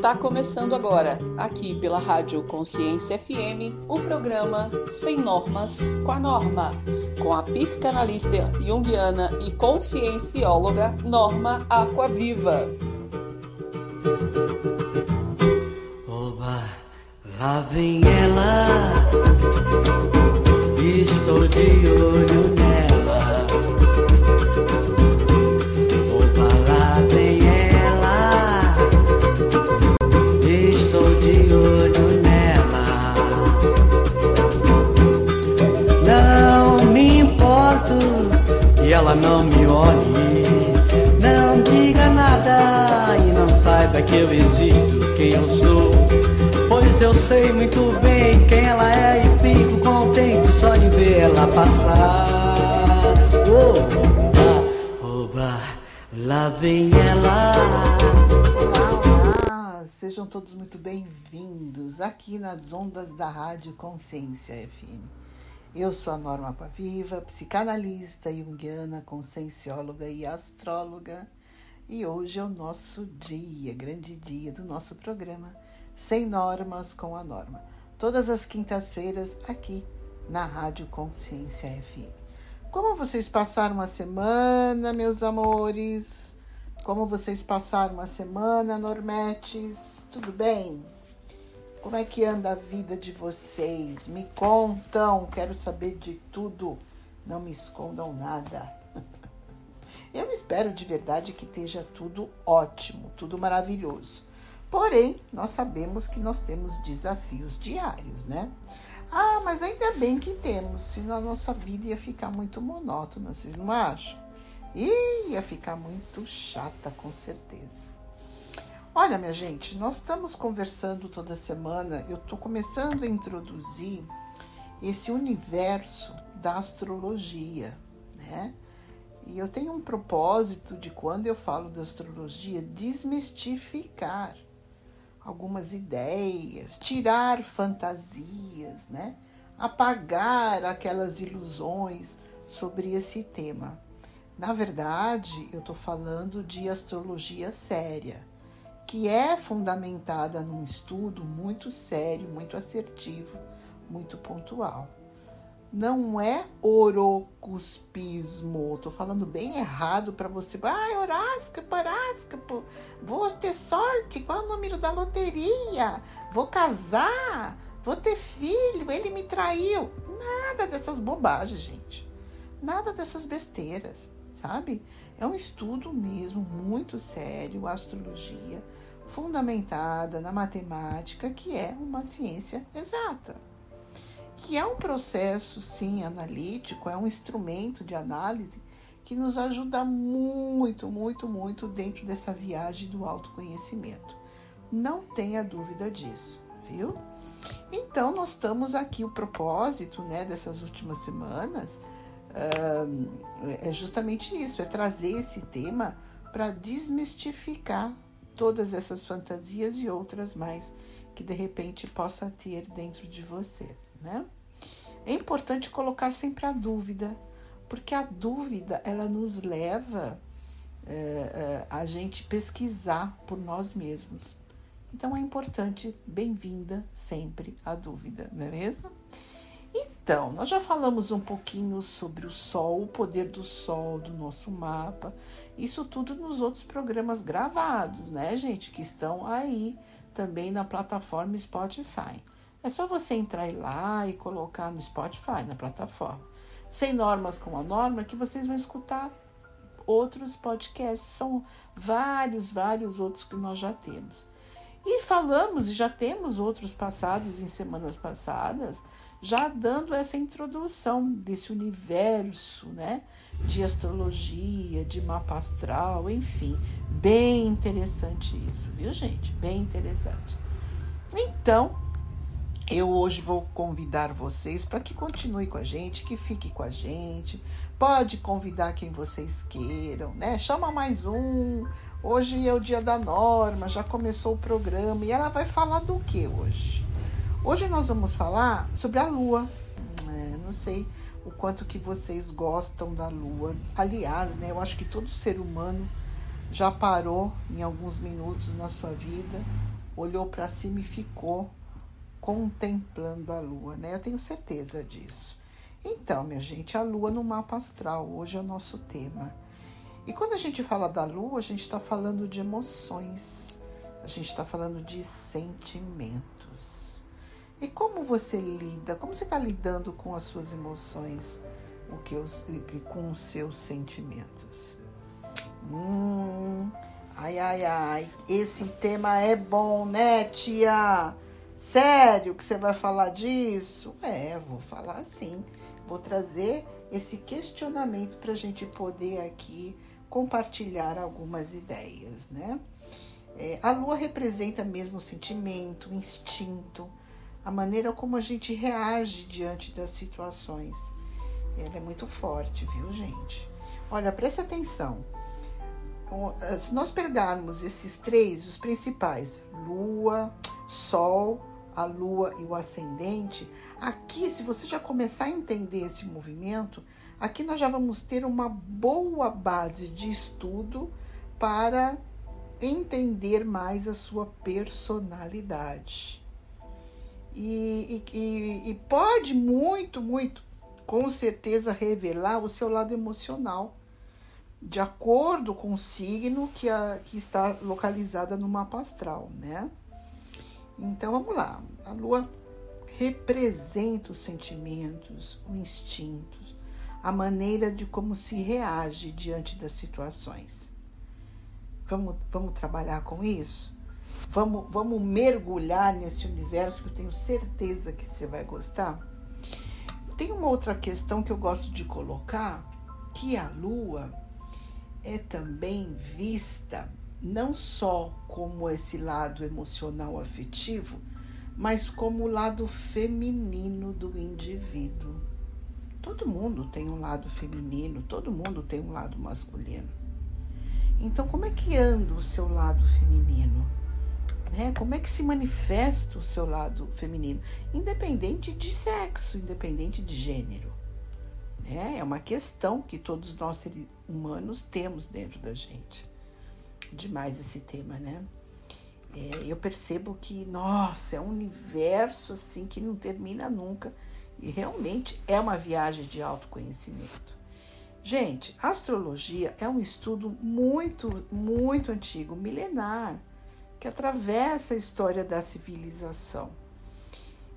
Está começando agora, aqui pela Rádio Consciência FM, o programa Sem Normas com a Norma, com a psicanalista junguiana e consciencióloga Norma Aquaviva. Oba, lá vem ela, estou de olho nela. Ela não me olhe, não diga nada e não saiba que eu existo, quem eu sou. Pois eu sei muito bem quem ela é e fico contente só de ver ela passar. Oba, oba, lá vem ela. Olá, olá! Sejam todos muito bem-vindos aqui nas ondas da Rádio Consciência FM. Eu sou a Norma Paviva, psicanalista junguiana, consciencióloga e astróloga. E hoje é o nosso dia, grande dia do nosso programa Sem Normas com a Norma. Todas as quintas-feiras aqui na Rádio Consciência FM. Como vocês passaram a semana, meus amores? Como vocês passaram a semana, Normetes? Tudo bem? Como é que anda a vida de vocês? Me contam, quero saber de tudo. Não me escondam nada. Eu espero de verdade que esteja tudo ótimo, tudo maravilhoso. Porém, nós sabemos que nós temos desafios diários, né? Ah, mas ainda bem que temos, senão a nossa vida ia ficar muito monótona, vocês não acham? Ia ficar muito chata, com certeza. Olha, minha gente, nós estamos conversando toda semana. Eu estou começando a introduzir esse universo da astrologia, né? E eu tenho um propósito de quando eu falo da astrologia, desmistificar algumas ideias, tirar fantasias, né? Apagar aquelas ilusões sobre esse tema. Na verdade, eu estou falando de astrologia séria que é fundamentada num estudo muito sério, muito assertivo, muito pontual. Não é orocuspismo. Estou falando bem errado para você. Ai, horóscopo, horóscopo. Vou ter sorte. Qual o número da loteria? Vou casar. Vou ter filho. Ele me traiu. Nada dessas bobagens, gente. Nada dessas besteiras, sabe? É um estudo mesmo muito sério, astrologia fundamentada na matemática, que é uma ciência exata. Que é um processo, sim, analítico, é um instrumento de análise que nos ajuda muito, muito, muito dentro dessa viagem do autoconhecimento. Não tenha dúvida disso, viu? Então, nós estamos aqui, o propósito né, dessas últimas semanas é justamente isso: é trazer esse tema para desmistificar todas essas fantasias e outras mais que de repente possa ter dentro de você, né? É importante colocar sempre a dúvida, porque a dúvida ela nos leva é, é, a gente pesquisar por nós mesmos. Então é importante, bem-vinda sempre a dúvida, não é mesmo? Então, nós já falamos um pouquinho sobre o Sol, o poder do Sol, do nosso mapa, isso tudo nos outros programas gravados, né, gente? Que estão aí também na plataforma Spotify. É só você entrar lá e colocar no Spotify, na plataforma. Sem normas com a norma, que vocês vão escutar outros podcasts. São vários, vários outros que nós já temos. E falamos, e já temos outros passados em semanas passadas, já dando essa introdução desse universo, né? De astrologia, de mapa astral, enfim. Bem interessante isso, viu, gente? Bem interessante. Então, eu hoje vou convidar vocês para que continue com a gente, que fique com a gente. Pode convidar quem vocês queiram, né? Chama mais um. Hoje é o dia da Norma, já começou o programa e ela vai falar do que hoje? Hoje nós vamos falar sobre a Lua. É, não sei o quanto que vocês gostam da lua. Aliás, né, eu acho que todo ser humano já parou em alguns minutos na sua vida, olhou para cima e ficou contemplando a lua, né? Eu tenho certeza disso. Então, minha gente, a lua no mapa astral, hoje é o nosso tema. E quando a gente fala da lua, a gente está falando de emoções, a gente está falando de sentimentos. E como você lida, como você está lidando com as suas emoções, o que com os seus sentimentos? Hum, ai, ai, ai, esse tema é bom, né, tia? Sério que você vai falar disso? É, vou falar sim. Vou trazer esse questionamento para a gente poder aqui compartilhar algumas ideias, né? É, a lua representa mesmo o sentimento, o instinto, a maneira como a gente reage diante das situações. Ela é muito forte, viu, gente? Olha, preste atenção. Eh, se nós pegarmos esses três, os principais, lua, sol, a lua e o ascendente, aqui, se você já começar a entender esse movimento, aqui nós já vamos ter uma boa base de estudo para entender mais a sua personalidade. E, e, e, pode muito, muito, com certeza, revelar o seu lado emocional de acordo com o signo que, a, que está localizada no mapa astral, né? Então vamos lá. A lua representa os sentimentos, os instintos, a maneira de como se reage diante das situações. Vamos, vamos trabalhar com isso? Vamos, vamos mergulhar nesse universo que eu tenho certeza que você vai gostar? Tem uma outra questão que eu gosto de colocar, que a lua é também vista não só como esse lado emocional afetivo, mas como o lado feminino do indivíduo. Todo mundo tem um lado feminino, todo mundo tem um lado masculino. Então, como é que anda o seu lado feminino? Né? Como é que se manifesta o seu lado feminino? Independente de sexo, independente de gênero. Né? É uma questão que todos nós seres humanos temos dentro da gente. Demais esse tema, né? É, eu percebo que, nossa, é um universo assim que não termina nunca. E realmente é uma viagem de autoconhecimento. Gente, astrologia é um estudo muito, muito antigo, milenar, que atravessa a história da civilização.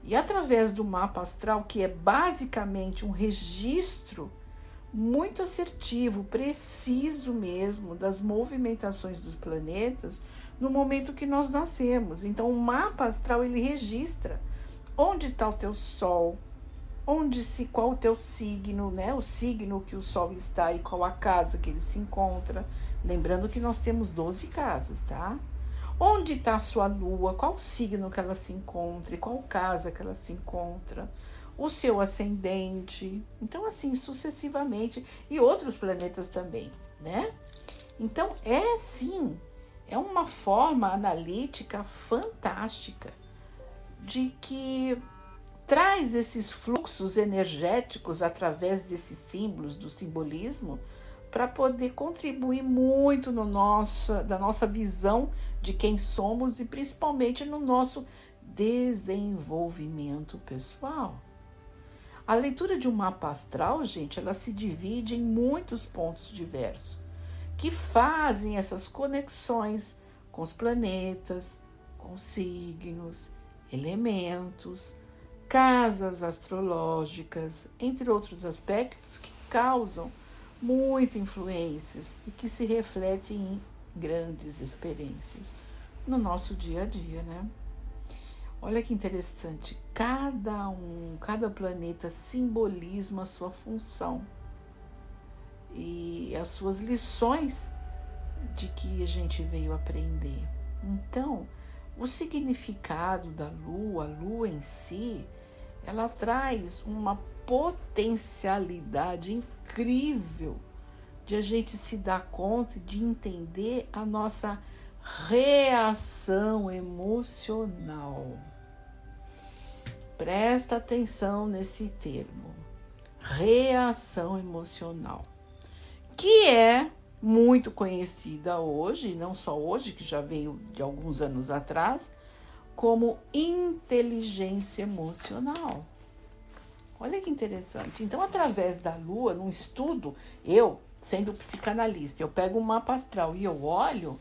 E através do mapa astral, que é basicamente um registro muito assertivo, preciso mesmo das movimentações dos planetas no momento que nós nascemos. Então, o mapa astral ele registra onde está o teu sol, onde se qual o teu signo, né? O signo que o sol está e qual a casa que ele se encontra. Lembrando que nós temos 12 casas, tá? Onde está a sua lua? Qual signo que ela se encontra? Qual casa que ela se encontra? O seu ascendente. Então, assim, sucessivamente. E outros planetas também, né? Então, é sim, é uma forma analítica fantástica de que traz esses fluxos energéticos através desses símbolos, do simbolismo, para poder contribuir muito no nosso, da nossa visão de quem somos e principalmente no nosso desenvolvimento pessoal. A leitura de um mapa astral, gente, ela se divide em muitos pontos diversos que fazem essas conexões com os planetas, com signos, elementos, casas astrológicas, entre outros aspectos que causam muitas influências e que se refletem em grandes experiências no nosso dia a dia, né? Olha que interessante, cada um, cada planeta simboliza a sua função e as suas lições de que a gente veio aprender. Então, o significado da lua, a lua em si, ela traz uma potencialidade incrível de a gente se dar conta, de entender a nossa reação emocional. Presta atenção nesse termo, reação emocional, que é muito conhecida hoje, não só hoje, que já veio de alguns anos atrás, como inteligência emocional. Olha que interessante. Então, através da lua, num estudo, eu, sendo psicanalista, eu pego um mapa astral e eu olho,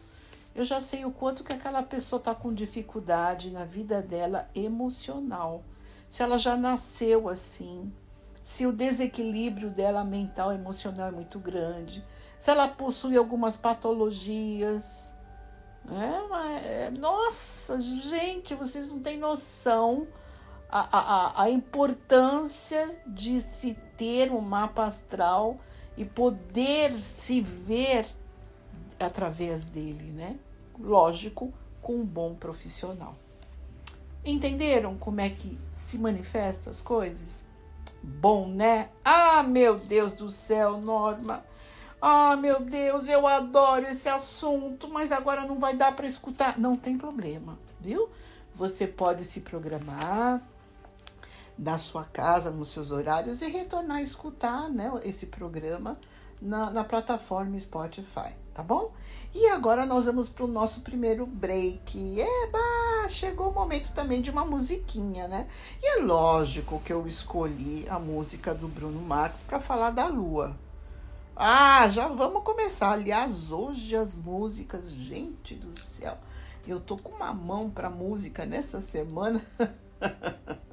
eu já sei o quanto que aquela pessoa está com dificuldade na vida dela emocional. Se ela já nasceu assim, se o desequilíbrio dela mental emocional é muito grande, se ela possui algumas patologias. É, é, nossa, gente, vocês não têm noção a, a, a importância de se ter um mapa astral e poder se ver através dele, né? Lógico, com um bom profissional. Entenderam como é que se manifestam as coisas? Bom, né? Ah, meu Deus do céu, Norma. Ah, meu Deus, eu adoro esse assunto, mas agora não vai dar para escutar. Não tem problema, viu? Você pode se programar da sua casa, nos seus horários e retornar a escutar né, esse programa na, na plataforma Spotify, tá bom? E agora nós vamos para o nosso primeiro break. Eba! Chegou o momento também de uma musiquinha, né? E é lógico que eu escolhi a música do Bruno Marques para falar da lua. Ah, já vamos começar. Aliás, hoje as músicas, gente do céu, eu tô com uma mão para música nessa semana.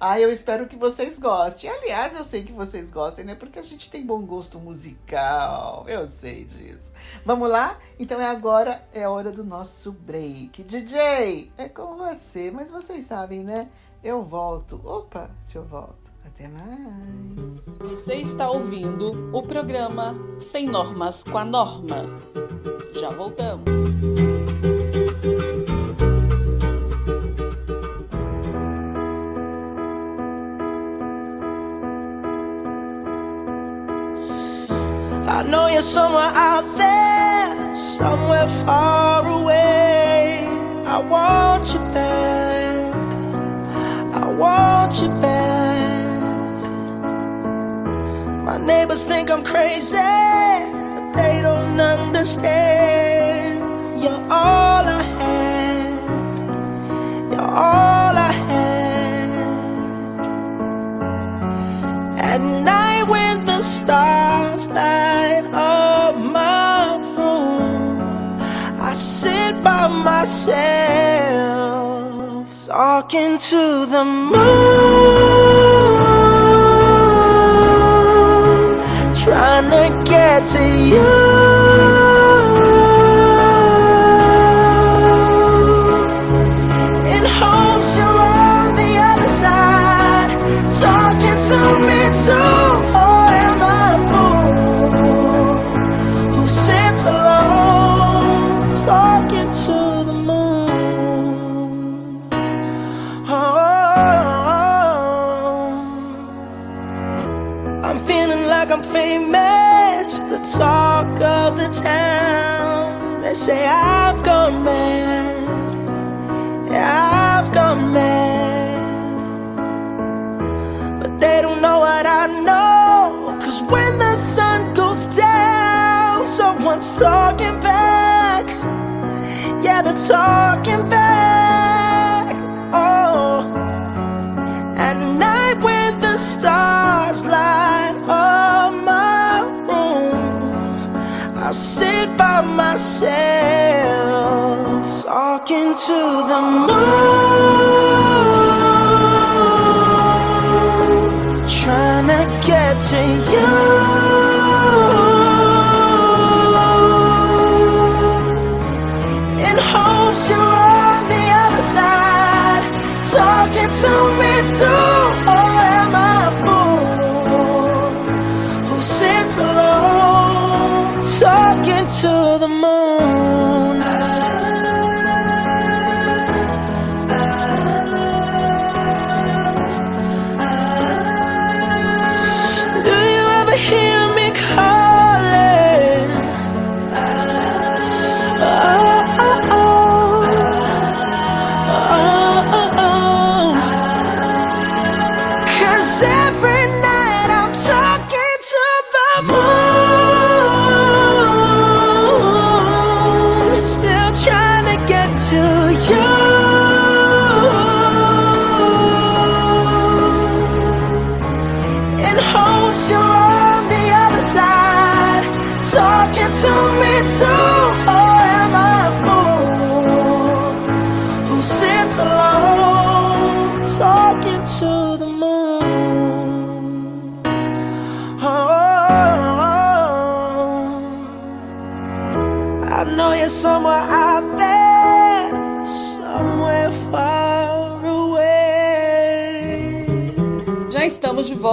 Ah, eu espero que vocês gostem. Aliás, eu sei que vocês gostem, né? Porque a gente tem bom gosto musical. Eu sei disso. Vamos lá? Então é agora, é hora do nosso break. DJ, é com você, mas vocês sabem, né? Eu volto. Opa, se eu volto. Até mais. Você está ouvindo o programa Sem Normas com a Norma. Já voltamos. Know you're somewhere out there, somewhere far away. I want you back. I want you back. My neighbors think I'm crazy, but they don't understand. You're all I had. You're all I had. At night when stars light up my room, I sit by myself talking to the moon, trying to get to you.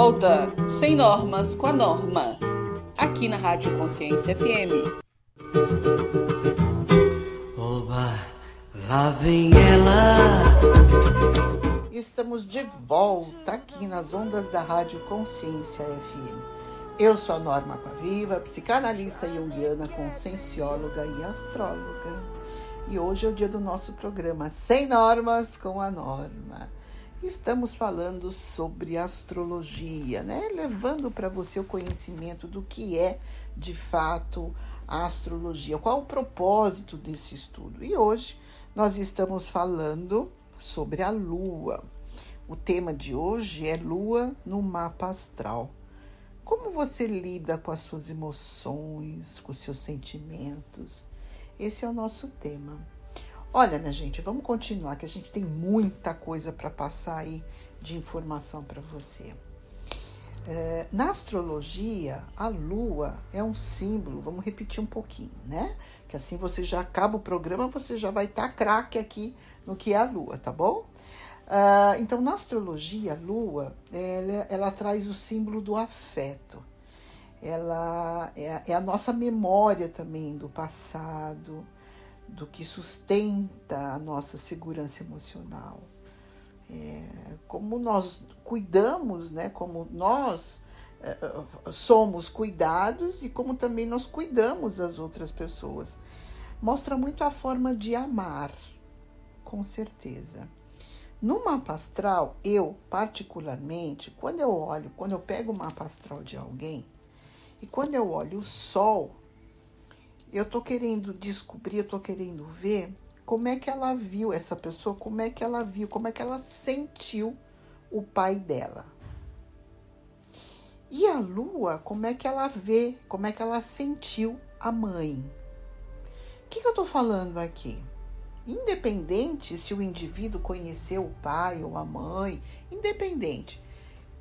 Volta, sem normas com a norma, aqui na Rádio Consciência FM. Oba, lá vem ela. Estamos de volta aqui nas ondas da Rádio Consciência FM. Eu sou a Norma Paviva, psicanalista junguiana, consciencióloga e astróloga. E hoje é o dia do nosso programa Sem Normas com a Norma. Estamos falando sobre astrologia, né? Levando para você o conhecimento do que é de fato a astrologia, qual o propósito desse estudo. E hoje nós estamos falando sobre a lua. O tema de hoje é lua no mapa astral. Como você lida com as suas emoções, com os seus sentimentos? Esse é o nosso tema. Olha, minha gente, vamos continuar, que a gente tem muita coisa para passar aí de informação para você. É, na astrologia, a lua é um símbolo, vamos repetir um pouquinho, né? Que assim você já acaba o programa, você já vai estar tá craque aqui no que é a lua, tá bom? Uh, então, na astrologia, a lua, ela, ela traz o símbolo do afeto. Ela é, é a nossa memória também do passado, do que sustenta a nossa segurança emocional. É, como nós cuidamos, né? Como nós é, somos cuidados e como também nós cuidamos as outras pessoas. Mostra muito a forma de amar, com certeza. No mapa astral, eu particularmente, quando eu olho, quando eu pego o mapa astral de alguém e quando eu olho o sol, eu tô querendo descobrir, eu tô querendo ver como é que ela viu essa pessoa, como é que ela viu, como é que ela sentiu o pai dela. E a lua, como é que ela vê, como é que ela sentiu a mãe. O que, que eu tô falando aqui? Independente se o indivíduo conheceu o pai ou a mãe, independente,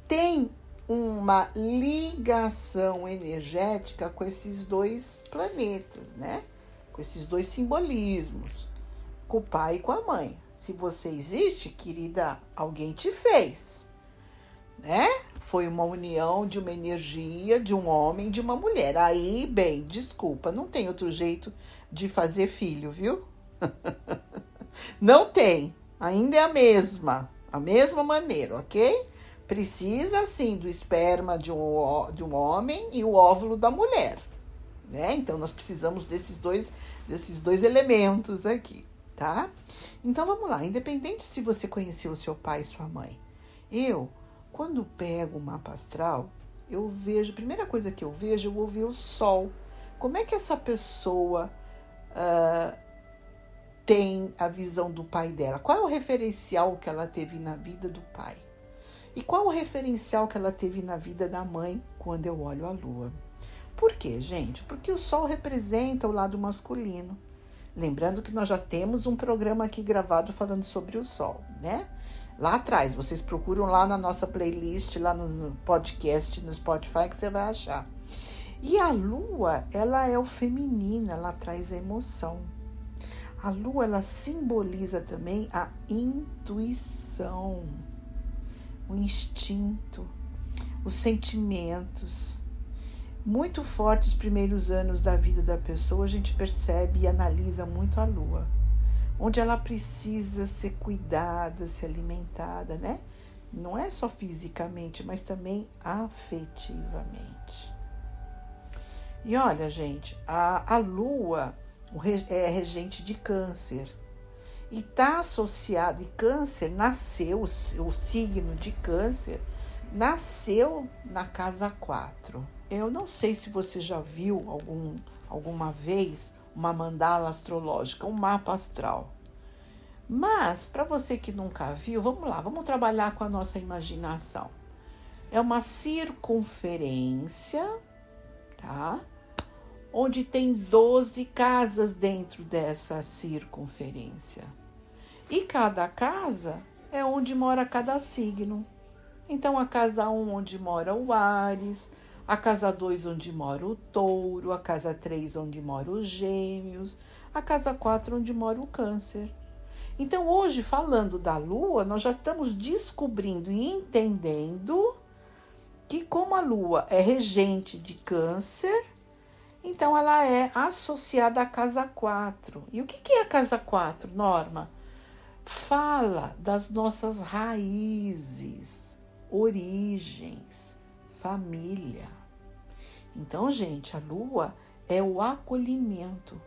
tem uma ligação energética com esses dois planetas, né? Com esses dois simbolismos, com o pai e com a mãe. Se você existe, querida, alguém te fez, né? Foi uma união de uma energia de um homem e de uma mulher. Aí, bem, desculpa, não tem outro jeito de fazer filho, viu? não tem. Ainda é a mesma, a mesma maneira, ok? Precisa sim do esperma de um, de um homem e o óvulo da mulher. Né? Então nós precisamos desses dois, desses dois elementos aqui, tá? Então vamos lá, independente se você conheceu seu pai e sua mãe. Eu, quando pego o mapa astral, eu vejo, a primeira coisa que eu vejo, eu vou ver o sol. Como é que essa pessoa uh, tem a visão do pai dela? Qual é o referencial que ela teve na vida do pai? E qual o referencial que ela teve na vida da mãe quando eu olho a lua? Por quê, gente? Porque o sol representa o lado masculino. Lembrando que nós já temos um programa aqui gravado falando sobre o sol, né? Lá atrás, vocês procuram lá na nossa playlist, lá no podcast, no Spotify, que você vai achar. E a lua, ela é o feminino, ela traz a emoção. A lua, ela simboliza também a intuição o instinto, os sentimentos. Muito fortes os primeiros anos da vida da pessoa, a gente percebe e analisa muito a lua, onde ela precisa ser cuidada, ser alimentada, né? Não é só fisicamente, mas também afetivamente. E olha, gente, a, a lua é regente de câncer e está associado, e câncer nasceu, o, signo de câncer nasceu na casa 4. Eu não sei se você já viu algum, alguma vez uma mandala astrológica, um mapa astral. Mas, para você que nunca viu, vamos lá, vamos trabalhar com a nossa imaginação. É uma circunferência, tá? Onde tem 12 casas dentro dessa circunferência. E cada casa é onde mora cada signo. Então, a casa 1, onde mora o Ares, a casa 2, onde mora o Touro, a casa 3, onde mora os Gêmeos, a casa 4, onde mora o Câncer. Então, hoje, falando da Lua, nós já estamos descobrindo e entendendo que como a lua é regente de câncer, então ela é associada à casa 4. E o que, é a casa 4, Norma? Fala das nossas raízes, origens, família. Então, gente, a lua é o acolhimento,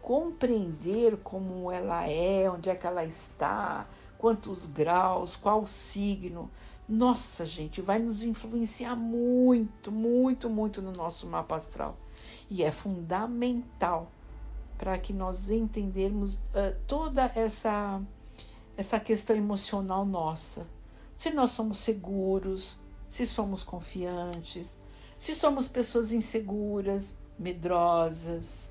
compreender como ela é, onde é que ela está, quantos graus, qual signo. Nossa, gente, vai nos influenciar muito, muito, muito no nosso mapa astral. E é fundamental para que nós entendermos uh, toda essa essa questão emocional nossa. Se nós somos seguros, se somos confiantes, se somos pessoas inseguras, medrosas,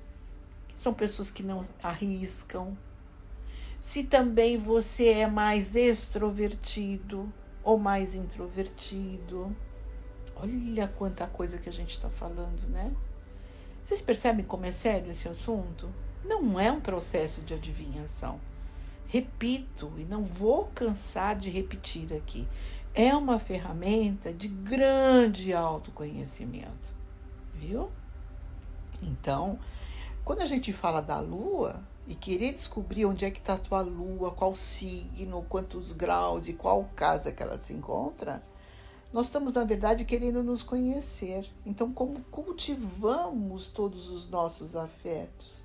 são pessoas que não arriscam. Se também você é mais extrovertido ou mais introvertido. Olha quanta coisa que a gente está falando, né? Vocês percebem como é sério esse assunto? Não é um processo de adivinhação. Repito, e não vou cansar de repetir aqui, é uma ferramenta de grande autoconhecimento, viu? Então, quando a gente fala da lua e querer descobrir onde é que está a tua lua, qual signo, quantos graus e qual casa que ela se encontra, nós estamos, na verdade, querendo nos conhecer. Então, como cultivamos todos os nossos afetos?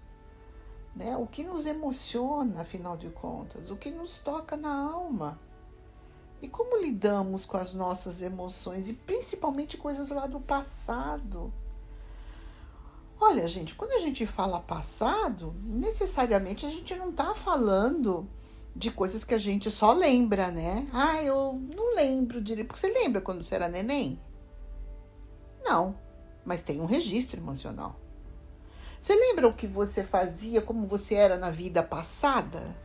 Né? O que nos emociona, afinal de contas? O que nos toca na alma? E como lidamos com as nossas emoções e principalmente coisas lá do passado? Olha, gente, quando a gente fala passado, necessariamente a gente não está falando de coisas que a gente só lembra, né? Ah, eu não lembro direito. Porque você lembra quando você era neném? Não, mas tem um registro emocional. Você lembra o que você fazia, como você era na vida passada?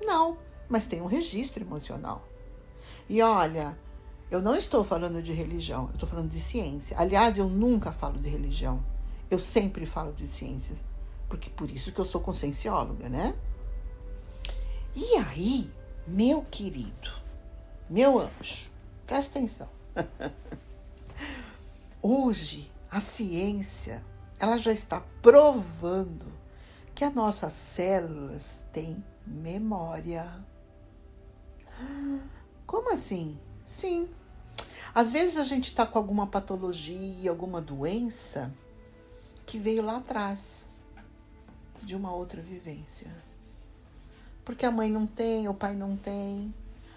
Não, mas tem um registro emocional. E olha, eu não estou falando de religião, eu estou falando de ciência. Aliás, eu nunca falo de religião. Eu sempre falo de ciências. Porque por isso que eu sou consciencióloga, né? E aí, meu querido, meu anjo, presta atenção. Hoje, a ciência ela já está provando que as nossas células têm memória. Como assim? Sim. Às vezes a gente está com alguma patologia, alguma doença que veio lá atrás de uma outra vivência. Porque a mãe não tem, o pai não tem,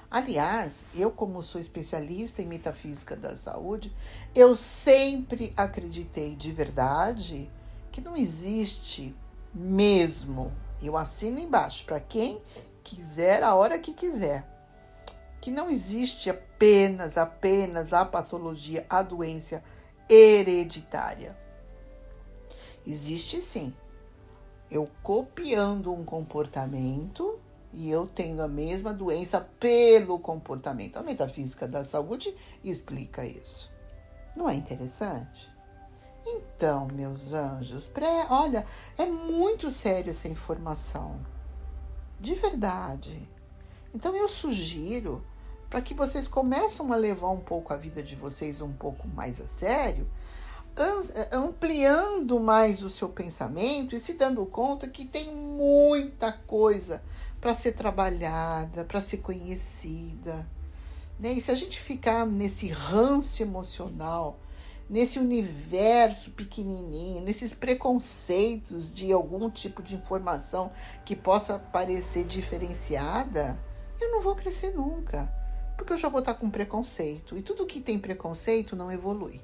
Aliás, eu, como sou especialista em metafísica da saúde, eu sempre acreditei de verdade que não existe mesmo. Eu assino embaixo para quem quiser, a hora que quiser. Que não existe apenas, apenas a patologia, a doença hereditária. Existe sim. Eu copiando um comportamento e eu tenho a mesma doença pelo comportamento. A metafísica da saúde explica isso. Não é interessante? Então, meus anjos, pré, olha, é muito séria essa informação. De verdade. Então eu sugiro para que vocês começem a levar um pouco a vida de vocês um pouco mais a sério, ampliando mais o seu pensamento e se dando conta que tem muita coisa para ser trabalhada, para ser conhecida. Né? E se a gente ficar nesse ranço emocional, nesse universo pequenininho, nesses preconceitos de algum tipo de informação que possa parecer diferenciada, eu não vou crescer nunca, porque eu já vou estar com preconceito. E tudo que tem preconceito não evolui.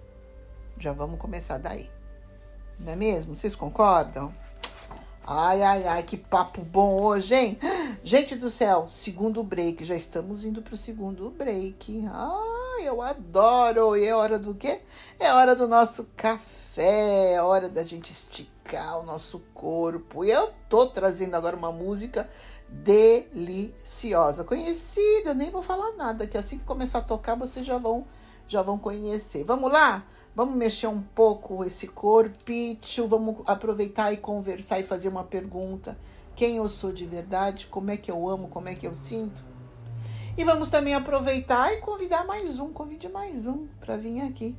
Já vamos começar daí. Não é mesmo? Vocês concordam? Ai, ai, ai, que papo bom hoje, hein? Gente do céu, segundo break. Já estamos indo para o segundo break. Ai, eu adoro. E é hora do quê? É hora do nosso café. É hora da gente esticar o nosso corpo. E eu tô trazendo agora uma música deliciosa, conhecida. Nem vou falar nada, que assim que começar a tocar, vocês já vão, já vão conhecer. Vamos lá? Vamos mexer um pouco esse corpício, vamos aproveitar e conversar e fazer uma pergunta. Quem eu sou de verdade? Como é que eu amo? Como é que eu sinto? E vamos também aproveitar e convidar mais um, convide mais um para vir aqui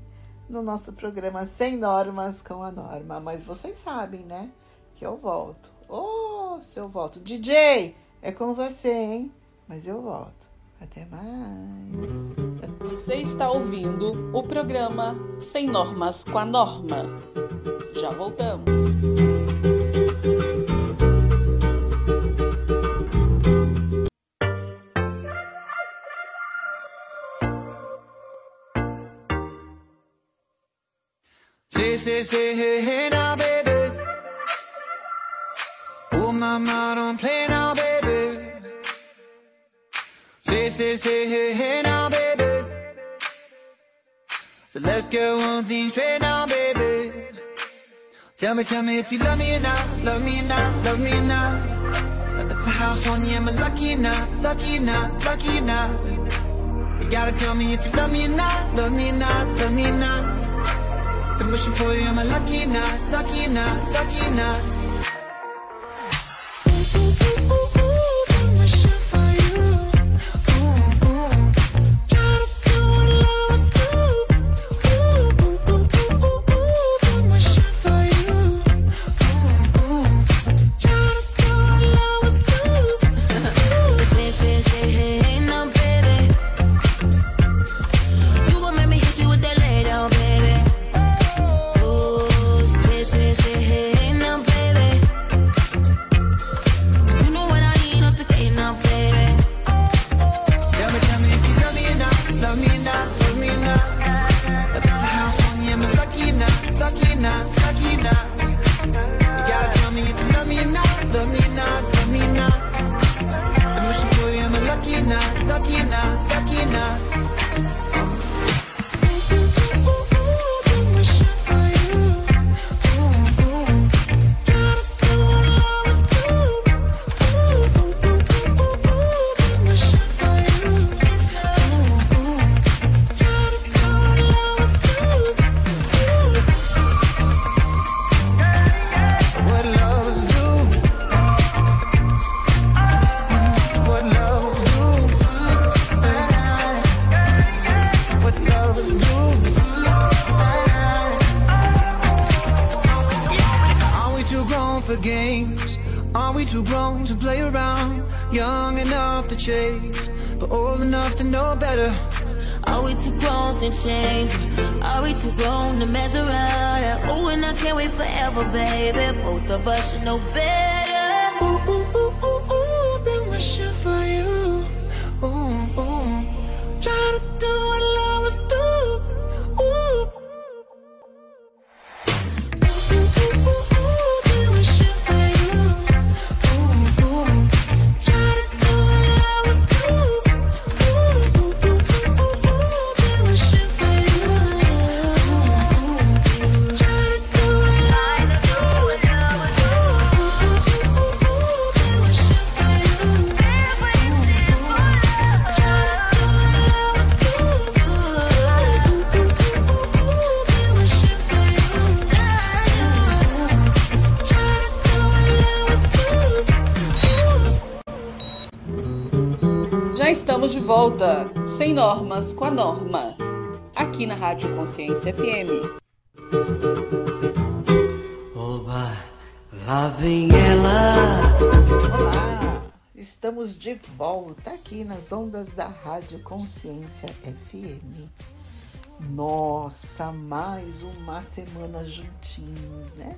no nosso programa Sem Normas com a Norma. Mas vocês sabem, né? Que eu volto. Oh, se eu volto. DJ, é com você, hein? Mas eu volto. Até mais. Você está ouvindo o programa Sem Normas com a Norma. Já voltamos. Say, say, say, hey, hey now, baby. Oh, mama, don't play let's one thing straight now, baby. Tell me, tell me if you love me or not, love me or not, love me or not. The house on you, am I lucky or not, lucky or not, lucky or not? You gotta tell me if you love me or not, love me or not, love me or not. Been wishing for you, am I lucky or not, lucky or not, lucky or not? Baby. Both of us should know better. Volta, sem normas com a norma, aqui na Rádio Consciência FM. Oba, lá vem ela. Olá! Estamos de volta aqui nas ondas da Rádio Consciência FM. Nossa, mais uma semana juntinhos, né?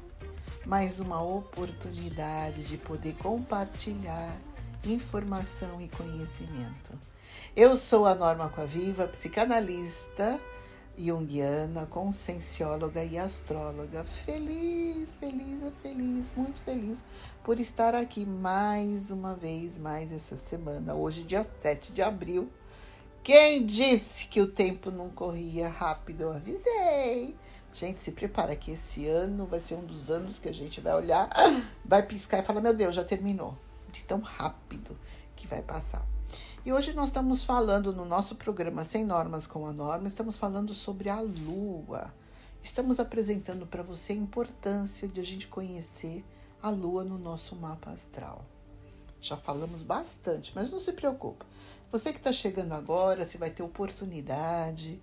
Mais uma oportunidade de poder compartilhar informação e conhecimento. Eu sou a Norma Coaviva, psicanalista junguiana, consciencióloga e astróloga. Feliz, feliz, feliz, muito feliz por estar aqui mais uma vez, mais essa semana. Hoje, dia 7 de abril. Quem disse que o tempo não corria rápido? Eu avisei. Gente, se prepara que esse ano vai ser um dos anos que a gente vai olhar, vai piscar e falar: Meu Deus, já terminou. De tão rápido que vai passar. E hoje nós estamos falando no nosso programa Sem Normas com a Norma, estamos falando sobre a Lua. Estamos apresentando para você a importância de a gente conhecer a Lua no nosso mapa astral. Já falamos bastante, mas não se preocupa. Você que está chegando agora, você vai ter oportunidade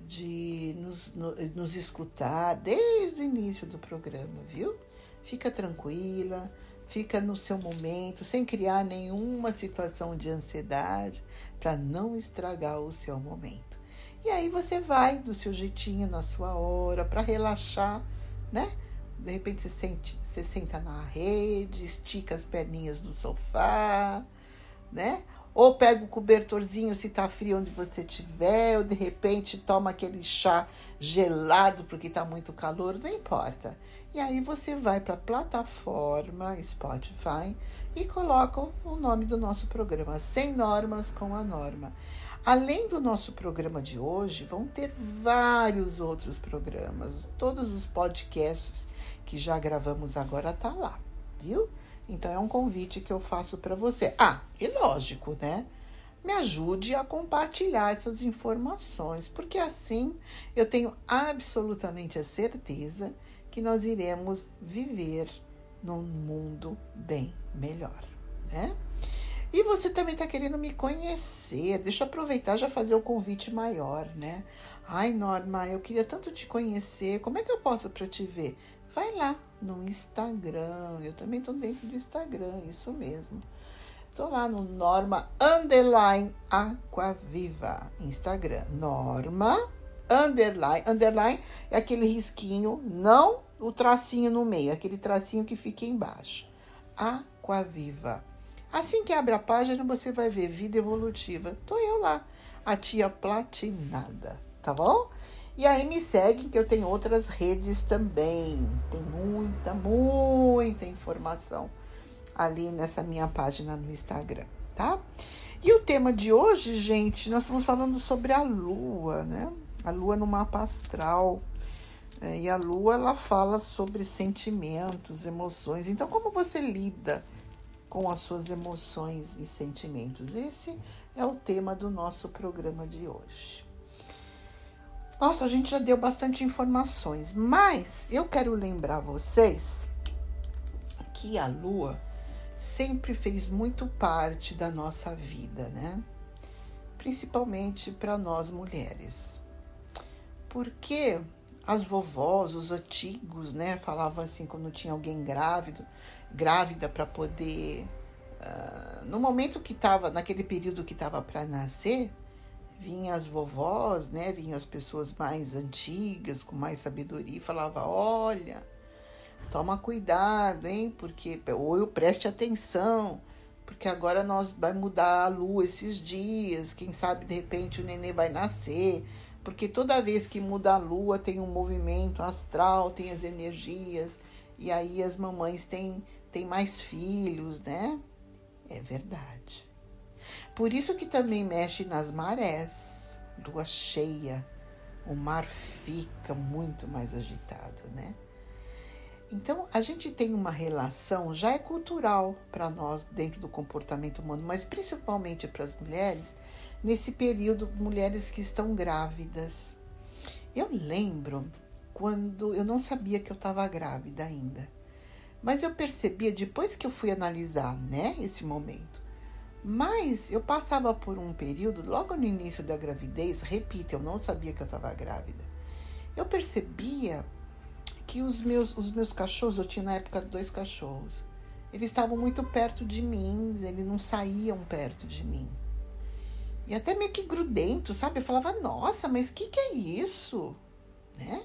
de nos, nos escutar desde o início do programa, viu? Fica tranquila, fica no seu momento, sem criar nenhuma situação de ansiedade para não estragar o seu momento. E aí você vai do seu jeitinho, na sua hora, para relaxar, né? De repente você, sente, você senta na rede, estica as perninhas no sofá, né? Ou pega o cobertorzinho se tá frio onde você estiver, ou de repente toma aquele chá gelado porque tá muito calor, não importa. E aí você vai para a plataforma Spotify e coloca o nome do nosso programa, Sem Normas com a Norma. Além do nosso programa de hoje, vão ter vários outros programas. Todos os podcasts que já gravamos agora tá lá, viu? Então é um convite que eu faço para você. Ah, e lógico, né? Me ajude a compartilhar essas informações, porque assim eu tenho absolutamente a certeza que nós iremos viver num mundo bem melhor, né? E você também está querendo me conhecer. Deixa eu aproveitar já fazer o convite maior, né? Ai, Norma, eu queria tanto te conhecer. Como é que eu posso para te ver? Vai lá no Instagram. Eu também estou dentro do Instagram, isso mesmo. Estou lá no Norma Underline Aquaviva. Instagram. Norma Underline. Underline é aquele risquinho, não o tracinho no meio, aquele tracinho que fica embaixo. Aquaviva. Assim que abre a página, você vai ver Vida Evolutiva. Tô eu lá, a tia platinada, tá bom? E aí me segue que eu tenho outras redes também. Tem muita, muita informação ali nessa minha página no Instagram, tá? E o tema de hoje, gente, nós estamos falando sobre a lua, né? A lua no mapa astral. É, e a lua, ela fala sobre sentimentos, emoções. Então, como você lida com as suas emoções e sentimentos? Esse é o tema do nosso programa de hoje. Nossa, a gente já deu bastante informações, mas eu quero lembrar vocês que a lua sempre fez muito parte da nossa vida, né? Principalmente para nós mulheres. Porque as vovós, os antigos, né, falavam assim quando tinha alguém grávido, grávida para poder uh, no momento que estava naquele período que estava para nascer, vinham as vovós, né? Vinham as pessoas mais antigas, com mais sabedoria, e falava: olha, toma cuidado, hein? Porque, ou eu preste atenção, porque agora nós vai mudar a lua esses dias, quem sabe de repente o nenê vai nascer. Porque toda vez que muda a lua tem um movimento astral, tem as energias, e aí as mamães têm, têm mais filhos, né? É verdade. Por isso que também mexe nas marés, lua cheia, o mar fica muito mais agitado, né? Então, a gente tem uma relação, já é cultural para nós dentro do comportamento humano, mas principalmente para as mulheres, nesse período, mulheres que estão grávidas. Eu lembro quando eu não sabia que eu estava grávida ainda, mas eu percebia depois que eu fui analisar, né, esse momento. Mas eu passava por um período, logo no início da gravidez, repito, eu não sabia que eu estava grávida. Eu percebia que os meus, os meus cachorros, eu tinha na época dois cachorros, eles estavam muito perto de mim, eles não saíam perto de mim. E até meio que grudento, sabe? Eu falava, nossa, mas o que, que é isso? Né?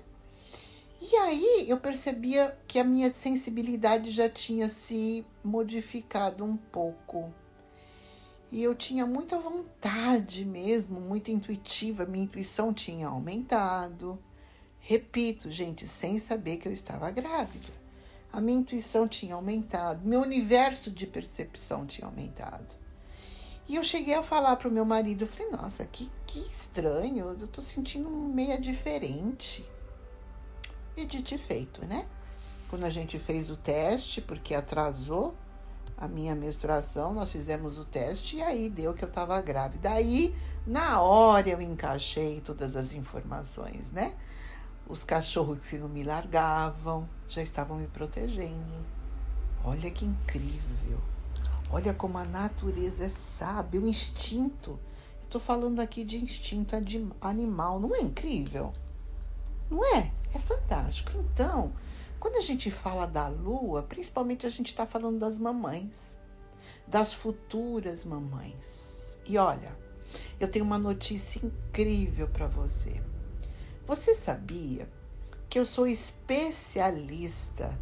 E aí eu percebia que a minha sensibilidade já tinha se modificado um pouco. E eu tinha muita vontade mesmo, muito intuitiva, minha intuição tinha aumentado. Repito, gente, sem saber que eu estava grávida. A minha intuição tinha aumentado, meu universo de percepção tinha aumentado. E eu cheguei a falar para o meu marido, eu falei, nossa, que, que estranho, eu tô sentindo meia diferente. E dito e feito, né? Quando a gente fez o teste, porque atrasou, a minha menstruação, nós fizemos o teste e aí deu que eu estava grávida. Aí, na hora, eu encaixei todas as informações, né? Os cachorros que não me largavam já estavam me protegendo. Olha que incrível. Olha como a natureza é sábia, o instinto. Estou falando aqui de instinto animal, não é incrível? Não é? É fantástico. Então, quando a gente fala da lua, principalmente a gente está falando das mamães, das futuras mamães. E olha, eu tenho uma notícia incrível para você. Você sabia que eu sou especialista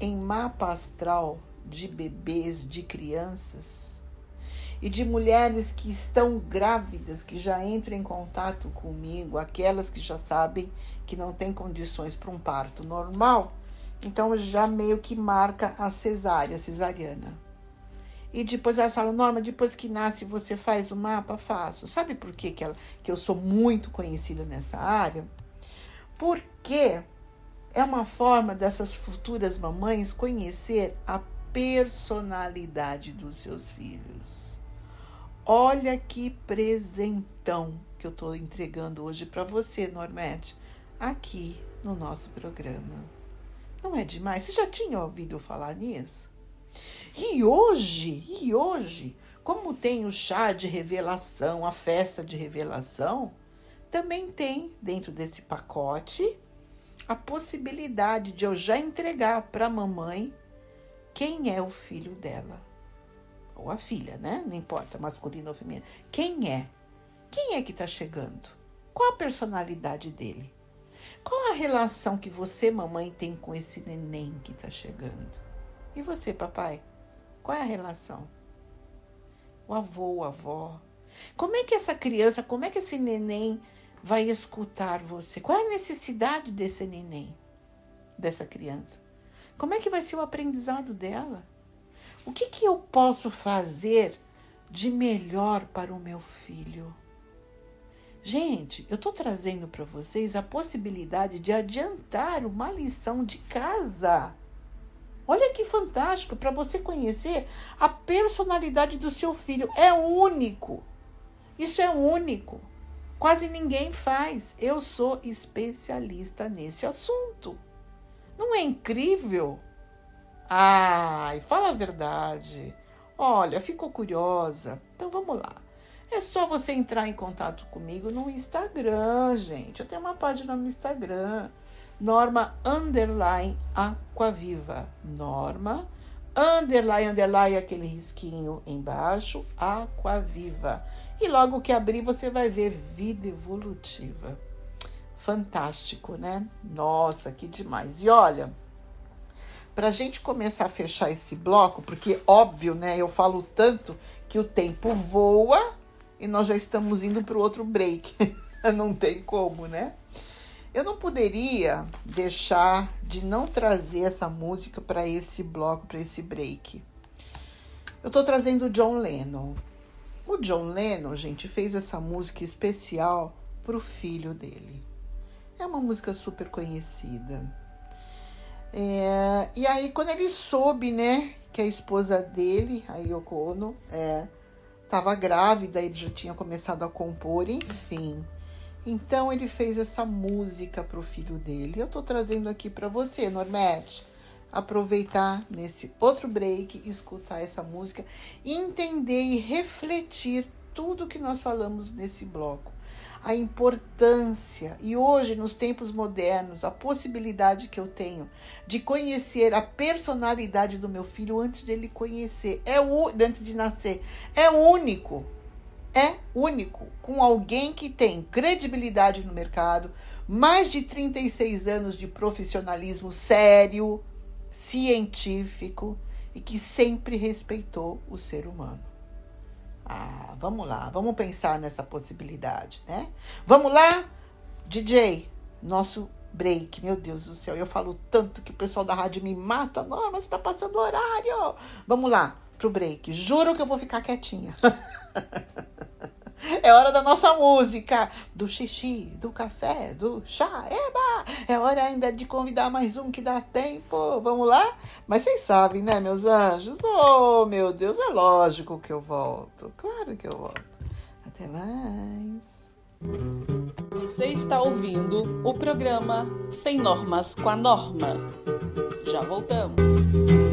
em mapa astral de bebês, de crianças e de mulheres que estão grávidas, que já entram em contato comigo, aquelas que já sabem que não têm condições para um parto normal, então já meio que marca a cesárea, cesariana. E depois elas falam, Norma, depois que nasce você faz o mapa? Faço. Sabe por que, que, ela, que eu sou muito conhecida nessa área? Porque é uma forma dessas futuras mamães conhecer a personalidade dos seus filhos. Olha que presentão que eu estou entregando hoje para você, Normete, aqui no nosso programa. Não é demais? Você já tinha ouvido falar nisso? E hoje, e hoje, como tem o chá de revelação, a festa de revelação, também tem dentro desse pacote a possibilidade de eu já entregar para a mamãe quem é o filho dela. Ou a filha, né? Não importa, masculino ou feminino. Quem é? Quem é que está chegando? Qual a personalidade dele? Qual a relação que você, mamãe, tem com esse neném que está chegando? E você, papai? Qual é a relação? O avô, a avó. Como é que essa criança, como é que esse neném vai escutar você? Qual é a necessidade desse neném, dessa criança? Como é que vai ser o aprendizado dela? O que, que eu posso fazer de melhor para o meu filho? Gente, eu estou trazendo para vocês a possibilidade de adiantar uma lição de casa. Olha que fantástico para você conhecer a personalidade do seu filho. É único. Isso é único. Quase ninguém faz. Eu sou especialista nesse assunto. Não é incrível? Ai, fala a verdade. Olha, ficou curiosa? Então vamos lá. É só você entrar em contato comigo no Instagram, gente. Eu tenho uma página no Instagram. Norma underline Aquaviva. Norma underline underline aquele risquinho embaixo, Aquaviva. E logo que abrir você vai ver vida evolutiva fantástico, né? Nossa, que demais. E olha, para a gente começar a fechar esse bloco, porque óbvio, né? Eu falo tanto que o tempo voa e nós já estamos indo para o outro break. não tem como, né? Eu não poderia deixar de não trazer essa música para esse bloco, para esse break. Eu estou trazendo o John Lennon. O John Lennon, gente, fez essa música especial para o filho dele. É uma música super conhecida. É, e aí, quando ele soube, né, que a esposa dele, a Yoko Ono, é, estava grávida, ele já tinha começado a compor, enfim. Então ele fez essa música para o filho dele. Eu estou trazendo aqui para você, Normete, aproveitar nesse outro break, escutar essa música, entender e refletir tudo que nós falamos nesse bloco a importância e hoje, nos tempos modernos, a possibilidade que eu tenho de conhecer a personalidade do meu filho antes dele conhecer, é o, antes de nascer, é único. É único, com alguém que tem credibilidade no mercado, mais de 36 anos de profissionalismo sério, científico e que sempre respeitou o ser humano. Ah, vamos lá, vamos pensar nessa possibilidade, né? Vamos lá, DJ, nosso break. Meu Deus do céu, eu falo tanto que o pessoal da rádio me mata. Não, mas está passando horário. Vamos lá pro break. Juro que eu vou ficar quietinha. É hora da nossa música, do xixi, do café, do chá. Eba! É hora ainda de convidar mais um que dá tempo. Vamos lá? Mas vocês sabem, né, meus anjos? Oh, meu Deus, é lógico que eu volto. Claro que eu volto. Até mais. Você está ouvindo o programa Sem Normas com a Norma. Já voltamos.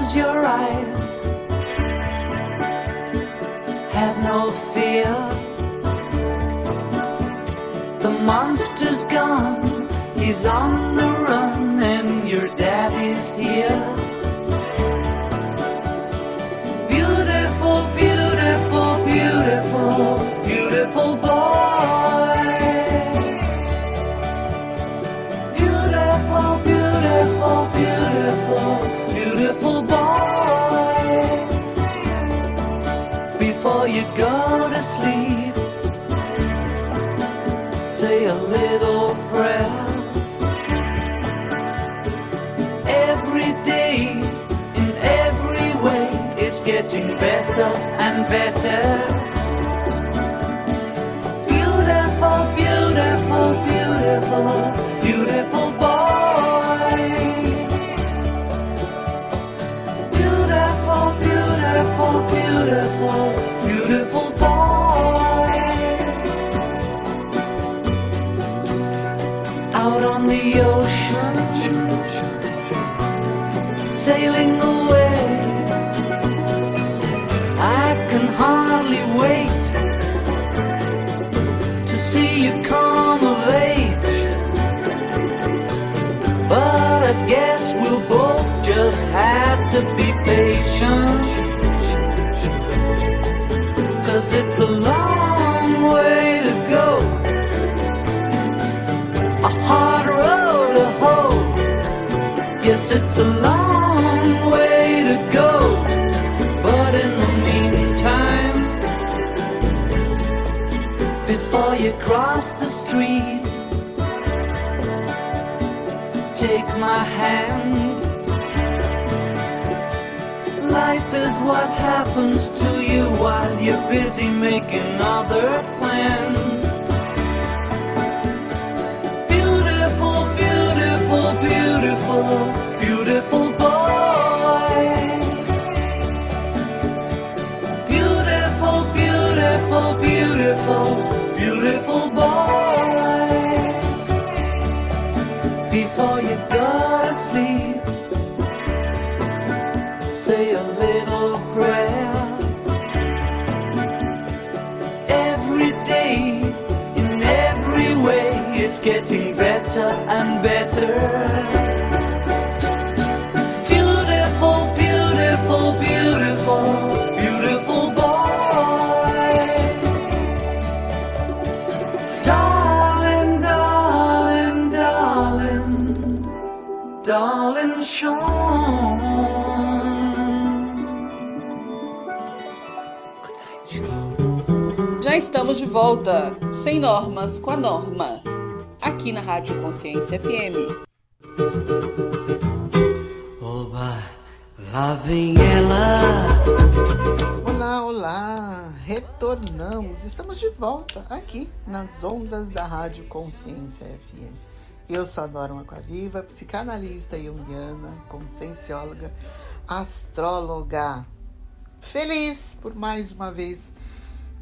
Close your eyes. Have no fear. The monster's gone. He's on the run, and your daddy's here. Better. It's a long way to go. A hard road to hoe. Yes, it's a long way to go. But in the meantime, before you cross the street, take my hand. Life is what happens to you while you're busy making other plans. Beautiful, beautiful, beautiful, estamos de volta, sem normas com a norma, aqui na Rádio Consciência FM. Oba, lá vem ela. Olá, olá! Retornamos, estamos de volta aqui nas ondas da Rádio Consciência FM. Eu sou a Norma Aquaviva, psicanalista junguiana, consciencióloga, astróloga. Feliz por mais uma vez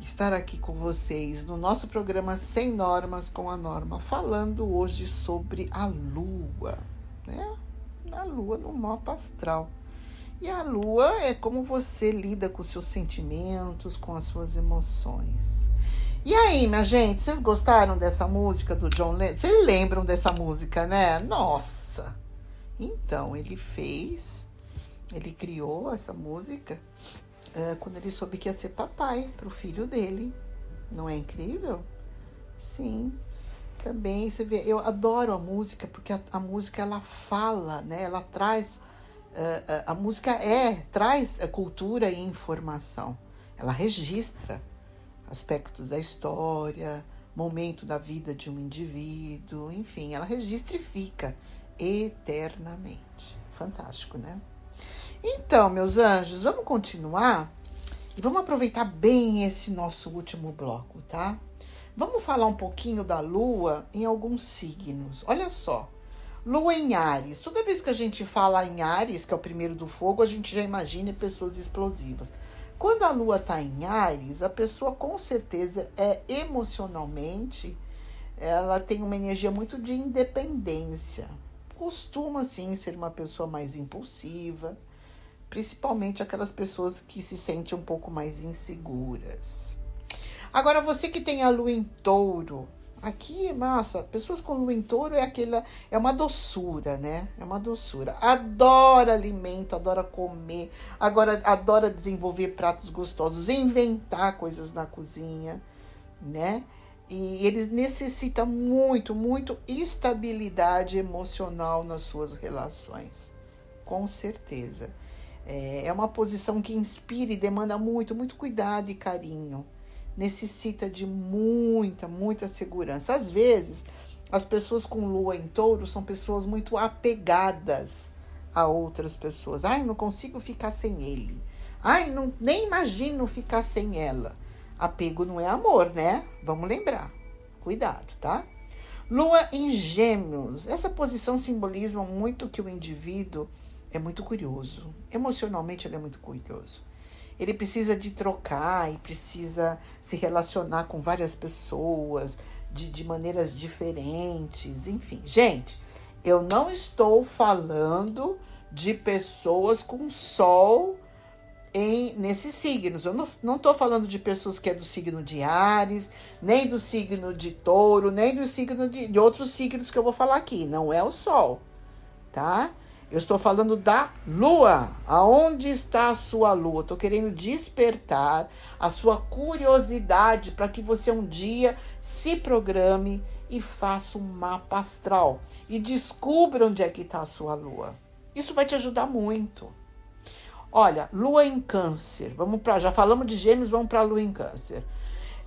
estar aqui com vocês no nosso programa Sem Normas com a Norma, falando hoje sobre a Lua, né? A Lua no mapa astral. E a lua é como você lida com seus sentimentos, com as suas emoções. E aí, minha gente, vocês gostaram dessa música do John Lennon? Vocês lembram dessa música, né? Nossa! Então, ele fez, ele criou essa música é, quando ele soube que ia ser papai para o filho dele. Não é incrível? Sim. Também, você vê, eu adoro a música, porque a, a música ela fala, né? Ela traz Uh, a música é, traz cultura e informação. Ela registra aspectos da história, momento da vida de um indivíduo, enfim, ela registra e fica eternamente. Fantástico, né? Então, meus anjos, vamos continuar e vamos aproveitar bem esse nosso último bloco, tá? Vamos falar um pouquinho da Lua em alguns signos. Olha só. Lua em Ares. Toda vez que a gente fala em Ares, que é o primeiro do fogo, a gente já imagina pessoas explosivas. Quando a Lua está em Ares, a pessoa com certeza é emocionalmente, ela tem uma energia muito de independência. Costuma, sim, ser uma pessoa mais impulsiva, principalmente aquelas pessoas que se sentem um pouco mais inseguras. Agora, você que tem a lua em touro, aqui, massa, pessoas com lua em touro é aquela, é uma doçura, né? É uma doçura. Adora alimento, adora comer, agora adora desenvolver pratos gostosos, inventar coisas na cozinha, né? E eles necessitam muito, muito estabilidade emocional nas suas relações. Com certeza. É, é uma posição que inspira e demanda muito, muito cuidado e carinho. Necessita de muita, muita segurança. Às vezes, as pessoas com lua em touro são pessoas muito apegadas a outras pessoas. Ai, não consigo ficar sem ele. Ai, não, nem imagino ficar sem ela. Apego não é amor, né? Vamos lembrar. Cuidado, tá? Lua em Gêmeos. Essa posição simboliza muito que o indivíduo é muito curioso. Emocionalmente, ele é muito curioso. Ele precisa de trocar e precisa se relacionar com várias pessoas de, de maneiras diferentes, enfim. Gente, eu não estou falando de pessoas com sol em nesses signos. Eu não estou falando de pessoas que é do signo de Ares, nem do signo de Touro, nem do signo de, de outros signos que eu vou falar aqui. Não é o Sol, tá? Eu estou falando da lua. Aonde está a sua lua? Estou querendo despertar a sua curiosidade para que você um dia se programe e faça um mapa astral e descubra onde é que está a sua lua. Isso vai te ajudar muito. Olha, lua em câncer. Vamos para, já falamos de gêmeos, vamos para a lua em câncer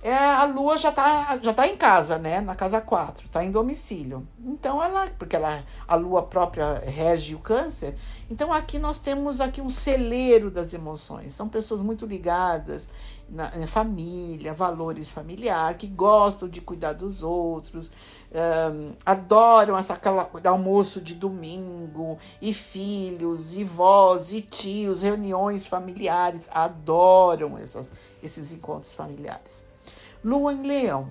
é, a lua já está já tá em casa, né? Na casa 4, está em domicílio. Então ela, porque ela, a lua própria rege o câncer, então aqui nós temos aqui um celeiro das emoções. São pessoas muito ligadas na, na família, valores familiares, que gostam de cuidar dos outros, um, adoram essa aquela, almoço de domingo, e filhos, e vós, e tios, reuniões familiares, adoram essas, esses encontros familiares. Lua em Leão.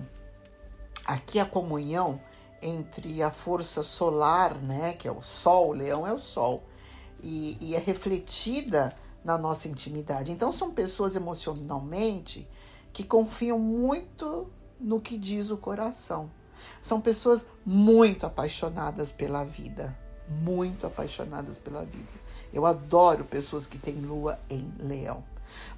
Aqui a comunhão entre a força solar, né, que é o Sol, o Leão é o Sol, e, e é refletida na nossa intimidade. Então são pessoas emocionalmente que confiam muito no que diz o coração. São pessoas muito apaixonadas pela vida, muito apaixonadas pela vida. Eu adoro pessoas que têm lua em leão.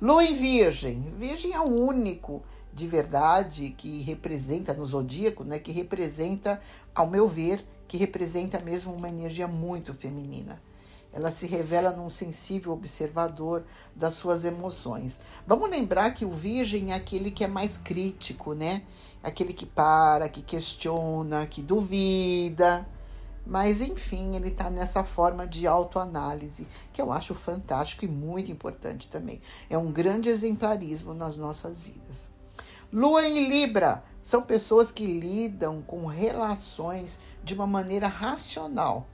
Lua em virgem. Virgem é o único de verdade que representa no zodíaco, né, que representa, ao meu ver, que representa mesmo uma energia muito feminina. Ela se revela num sensível observador das suas emoções. Vamos lembrar que o virgem é aquele que é mais crítico, né? Aquele que para, que questiona, que duvida. Mas enfim, ele está nessa forma de autoanálise, que eu acho fantástico e muito importante também. É um grande exemplarismo nas nossas vidas. Lua em Libra são pessoas que lidam com relações de uma maneira racional.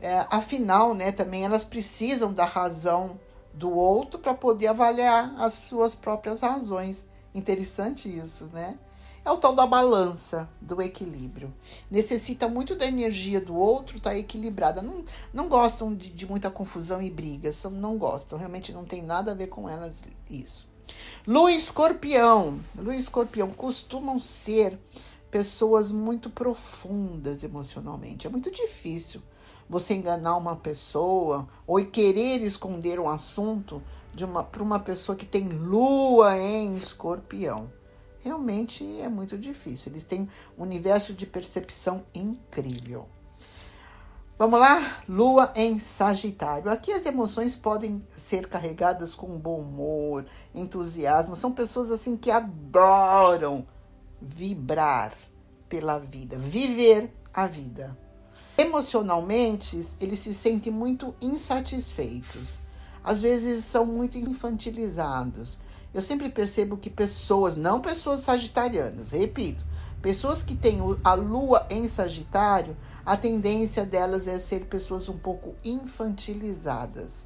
É, afinal, né, também elas precisam da razão do outro para poder avaliar as suas próprias razões. Interessante isso, né? É o tal da balança, do equilíbrio. Necessita muito da energia do outro estar tá equilibrada. Não, não gostam de, de muita confusão e brigas, não gostam. Realmente não tem nada a ver com elas isso. Lua escorpião. Lua escorpião costumam ser pessoas muito profundas emocionalmente. É muito difícil você enganar uma pessoa ou querer esconder um assunto uma para uma pessoa que tem lua em escorpião. Realmente é muito difícil. Eles têm um universo de percepção incrível. Vamos lá? Lua em Sagitário. Aqui as emoções podem ser carregadas com bom humor, entusiasmo. São pessoas assim que adoram vibrar pela vida, viver a vida. Emocionalmente, eles se sentem muito insatisfeitos. Às vezes são muito infantilizados. Eu sempre percebo que pessoas, não pessoas sagitarianas, repito, pessoas que têm a lua em Sagitário, a tendência delas é ser pessoas um pouco infantilizadas.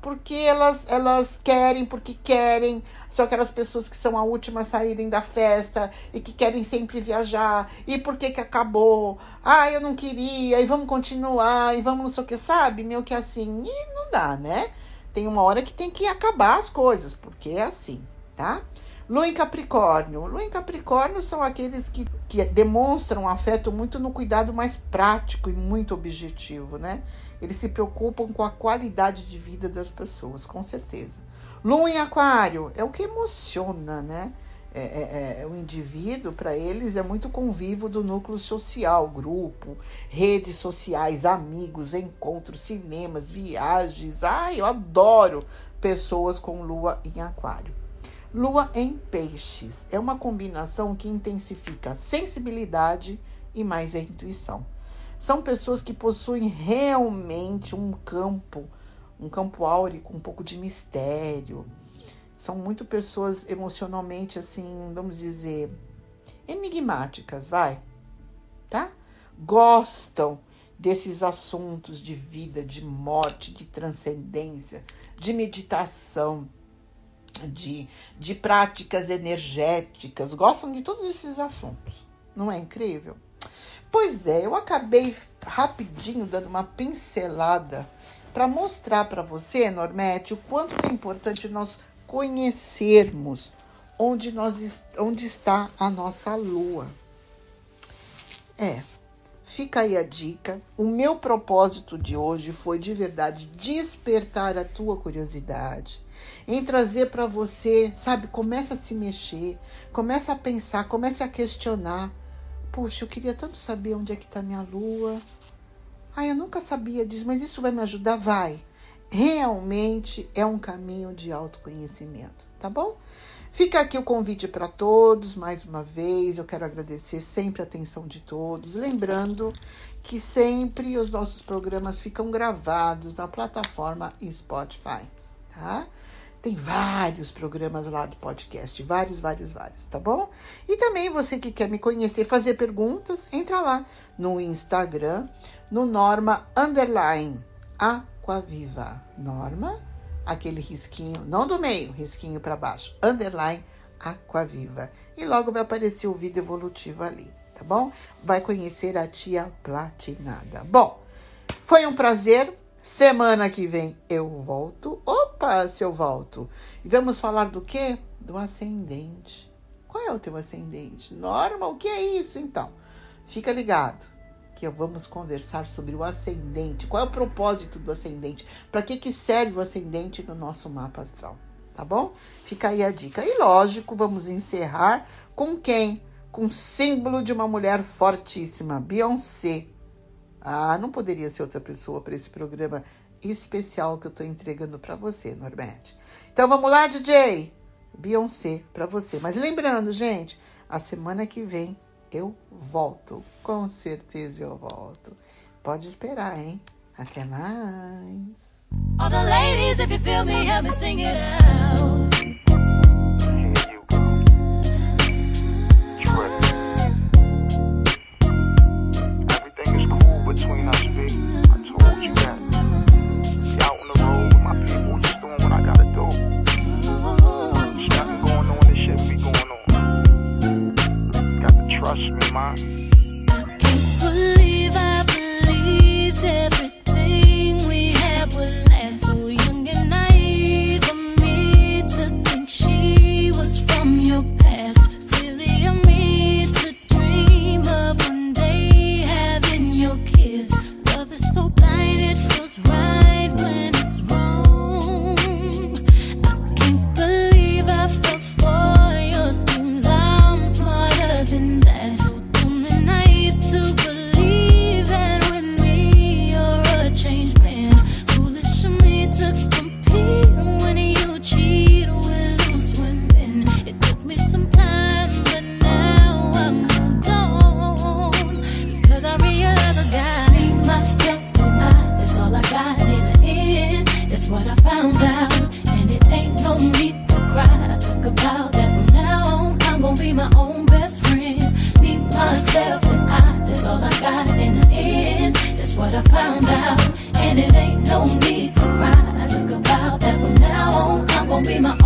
Porque elas, elas querem, porque querem, são aquelas pessoas que são a última a saírem da festa e que querem sempre viajar. E por que que acabou? Ah, eu não queria, e vamos continuar, e vamos não sei o que, sabe? Meu que assim, e não dá, né? tem uma hora que tem que acabar as coisas, porque é assim, tá? Lua em Capricórnio. Lua em Capricórnio são aqueles que, que demonstram afeto muito no cuidado mais prático e muito objetivo, né? Eles se preocupam com a qualidade de vida das pessoas, com certeza. Lua em Aquário é o que emociona, né? É, é, é, o indivíduo, para eles, é muito convívio do núcleo social, grupo, redes sociais, amigos, encontros, cinemas, viagens. Ai, eu adoro pessoas com lua em aquário. Lua em peixes é uma combinação que intensifica a sensibilidade e mais a intuição. São pessoas que possuem realmente um campo, um campo áureo com um pouco de mistério. São muito pessoas emocionalmente assim, vamos dizer, enigmáticas, vai. Tá? Gostam desses assuntos de vida, de morte, de transcendência, de meditação de, de práticas energéticas, gostam de todos esses assuntos. Não é incrível? Pois é, eu acabei rapidinho dando uma pincelada para mostrar para você, Normete, o quanto é importante nós conhecermos onde, nós, onde está a nossa lua. É, fica aí a dica. O meu propósito de hoje foi de verdade despertar a tua curiosidade em trazer para você, sabe? Começa a se mexer, começa a pensar, comece a questionar. Puxa, eu queria tanto saber onde é que está minha lua. Ai, eu nunca sabia disso, mas isso vai me ajudar? Vai. Realmente é um caminho de autoconhecimento, tá bom? Fica aqui o convite para todos, mais uma vez. Eu quero agradecer sempre a atenção de todos. Lembrando que sempre os nossos programas ficam gravados na plataforma Spotify, tá? Tem vários programas lá do podcast, vários, vários, vários, tá bom? E também você que quer me conhecer, fazer perguntas, entra lá no Instagram, no Norma Underline Aquaviva. Norma, aquele risquinho, não do meio, risquinho para baixo, Underline Aquaviva. E logo vai aparecer o vídeo evolutivo ali, tá bom? Vai conhecer a tia platinada. Bom, foi um prazer. Semana que vem eu volto. Opa, se eu volto. E vamos falar do quê? Do ascendente. Qual é o teu ascendente? Norma, o que é isso então? Fica ligado que vamos conversar sobre o ascendente. Qual é o propósito do ascendente? Para que, que serve o ascendente no nosso mapa astral? Tá bom? Fica aí a dica. E lógico, vamos encerrar com quem? Com o símbolo de uma mulher fortíssima, Beyoncé. Ah, não poderia ser outra pessoa para esse programa especial que eu estou entregando para você, Norberto. Então vamos lá, DJ? Beyoncé para você. Mas lembrando, gente, a semana que vem eu volto. Com certeza eu volto. Pode esperar, hein? Até mais.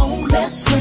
home. Let's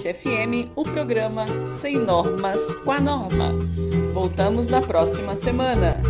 Consciência FM o programa Sem Normas com a Norma. Voltamos na próxima semana.